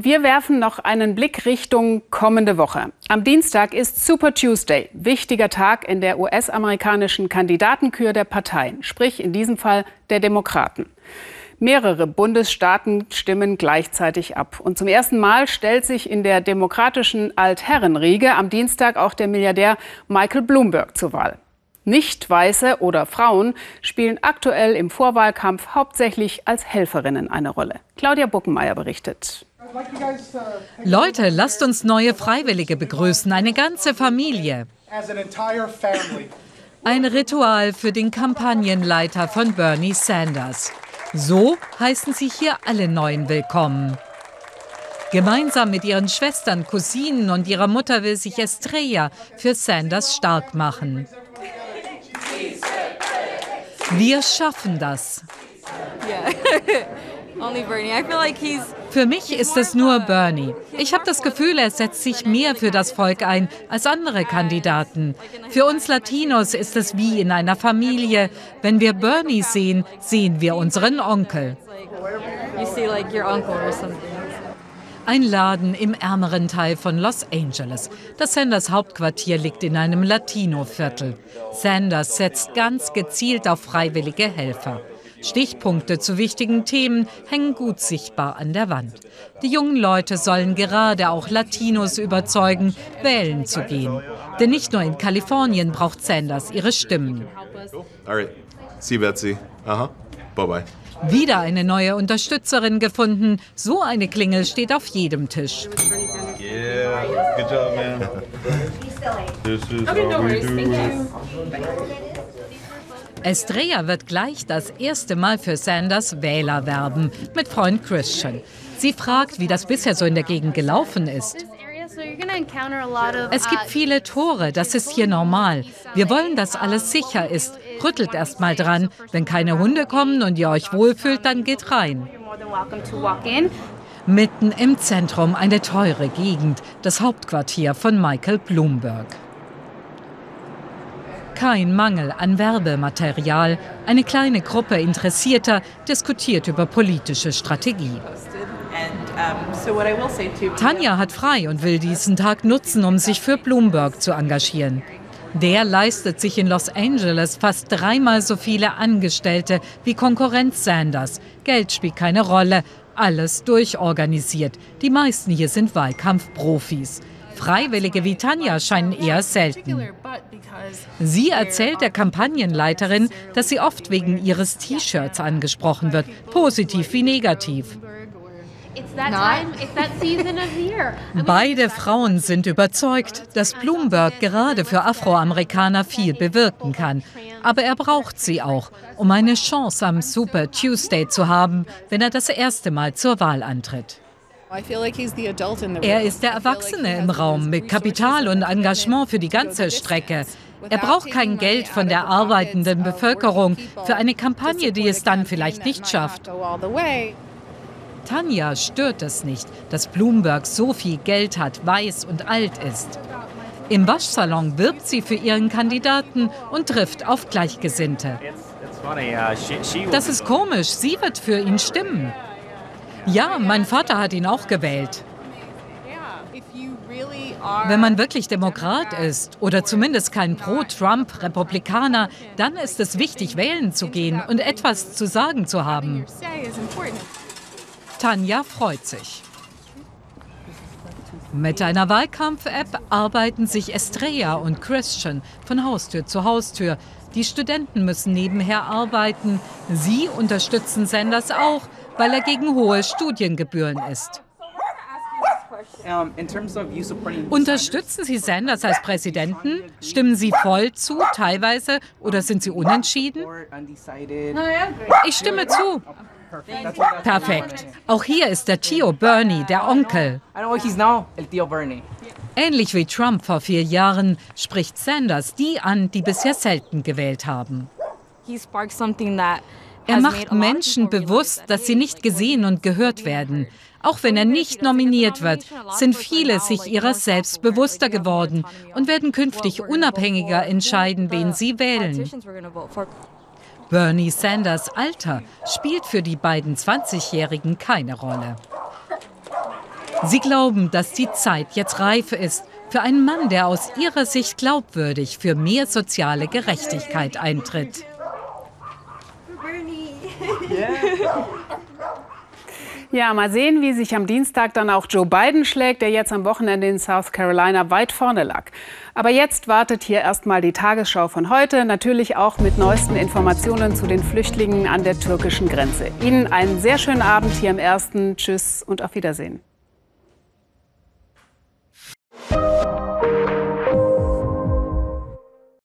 Wir werfen noch einen Blick Richtung kommende Woche. Am Dienstag ist Super Tuesday, wichtiger Tag in der US-amerikanischen Kandidatenkür der Parteien, sprich in diesem Fall der Demokraten. Mehrere Bundesstaaten stimmen gleichzeitig ab. Und zum ersten Mal stellt sich in der demokratischen Altherrenriege am Dienstag auch der Milliardär Michael Bloomberg zur Wahl. Nicht-Weiße oder Frauen spielen aktuell im Vorwahlkampf hauptsächlich als Helferinnen eine Rolle. Claudia Buckenmeier berichtet. Leute, lasst uns neue Freiwillige begrüßen, eine ganze Familie. Ein Ritual für den Kampagnenleiter von Bernie Sanders. So heißen sie hier alle Neuen willkommen. Gemeinsam mit ihren Schwestern, Cousinen und ihrer Mutter will sich Estrella für Sanders stark machen. Wir schaffen das. Yeah. Only Bernie. I feel like he's für mich ist es nur Bernie. Ich habe das Gefühl, er setzt sich mehr für das Volk ein als andere Kandidaten. Für uns Latinos ist es wie in einer Familie. Wenn wir Bernie sehen, sehen wir unseren Onkel. Ein Laden im ärmeren Teil von Los Angeles. Das Sanders Hauptquartier liegt in einem Latino-Viertel. Sanders setzt ganz gezielt auf freiwillige Helfer. Stichpunkte zu wichtigen Themen hängen gut sichtbar an der Wand. Die jungen Leute sollen gerade auch Latinos überzeugen, wählen zu gehen. Denn nicht nur in Kalifornien braucht Sanders ihre Stimmen. See Betsy. Aha. Bye bye. Wieder eine neue Unterstützerin gefunden. So eine Klingel steht auf jedem Tisch. Yeah, good job, man. This is how we do Estrella wird gleich das erste Mal für Sanders Wähler werben, mit Freund Christian. Sie fragt, wie das bisher so in der Gegend gelaufen ist. Es gibt viele Tore, das ist hier normal. Wir wollen, dass alles sicher ist. Rüttelt erst mal dran. Wenn keine Hunde kommen und ihr euch wohlfühlt, dann geht rein. Mitten im Zentrum eine teure Gegend, das Hauptquartier von Michael Bloomberg. Kein Mangel an Werbematerial. Eine kleine Gruppe Interessierter diskutiert über politische Strategie. Tanja hat frei und will diesen Tag nutzen, um sich für Bloomberg zu engagieren. Der leistet sich in Los Angeles fast dreimal so viele Angestellte wie Konkurrenz Sanders. Geld spielt keine Rolle, alles durchorganisiert. Die meisten hier sind Wahlkampfprofis. Freiwillige wie Tanja scheinen eher selten. Sie erzählt der Kampagnenleiterin, dass sie oft wegen ihres T-Shirts angesprochen wird, positiv wie negativ. Beide Frauen sind überzeugt, dass Bloomberg gerade für Afroamerikaner viel bewirken kann. Aber er braucht sie auch, um eine Chance am Super Tuesday zu haben, wenn er das erste Mal zur Wahl antritt. Er ist der Erwachsene im Raum mit Kapital und Engagement für die ganze Strecke. Er braucht kein Geld von der arbeitenden Bevölkerung für eine Kampagne, die es dann vielleicht nicht schafft. Tanja stört es nicht, dass Bloomberg so viel Geld hat, weiß und alt ist. Im Waschsalon wirbt sie für ihren Kandidaten und trifft auf Gleichgesinnte. Das ist komisch, sie wird für ihn stimmen. Ja, mein Vater hat ihn auch gewählt. Wenn man wirklich Demokrat ist oder zumindest kein Pro-Trump-Republikaner, dann ist es wichtig, wählen zu gehen und etwas zu sagen zu haben. Tanja freut sich. Mit einer Wahlkampf-App arbeiten sich Estrella und Christian von Haustür zu Haustür. Die Studenten müssen nebenher arbeiten. Sie unterstützen Sanders auch, weil er gegen hohe Studiengebühren ist. Unterstützen Sie Sanders als Präsidenten? Stimmen Sie voll zu, teilweise, oder sind Sie unentschieden? Ich stimme zu. Perfekt. Auch hier ist der Tio Bernie, der Onkel. Ähnlich wie Trump vor vier Jahren spricht Sanders die an, die bisher selten gewählt haben. Er macht Menschen bewusst, dass sie nicht gesehen und gehört werden. Auch wenn er nicht nominiert wird, sind viele sich ihrer selbst bewusster geworden und werden künftig unabhängiger entscheiden, wen sie wählen. Bernie Sanders Alter spielt für die beiden 20-Jährigen keine Rolle. Sie glauben, dass die Zeit jetzt reif ist für einen Mann, der aus ihrer Sicht glaubwürdig für mehr soziale Gerechtigkeit eintritt. Ja, mal sehen, wie sich am Dienstag dann auch Joe Biden schlägt, der jetzt am Wochenende in South Carolina weit vorne lag. Aber jetzt wartet hier erstmal die Tagesschau von heute, natürlich auch mit neuesten Informationen zu den Flüchtlingen an der türkischen Grenze. Ihnen einen sehr schönen Abend hier im Ersten. Tschüss und auf Wiedersehen.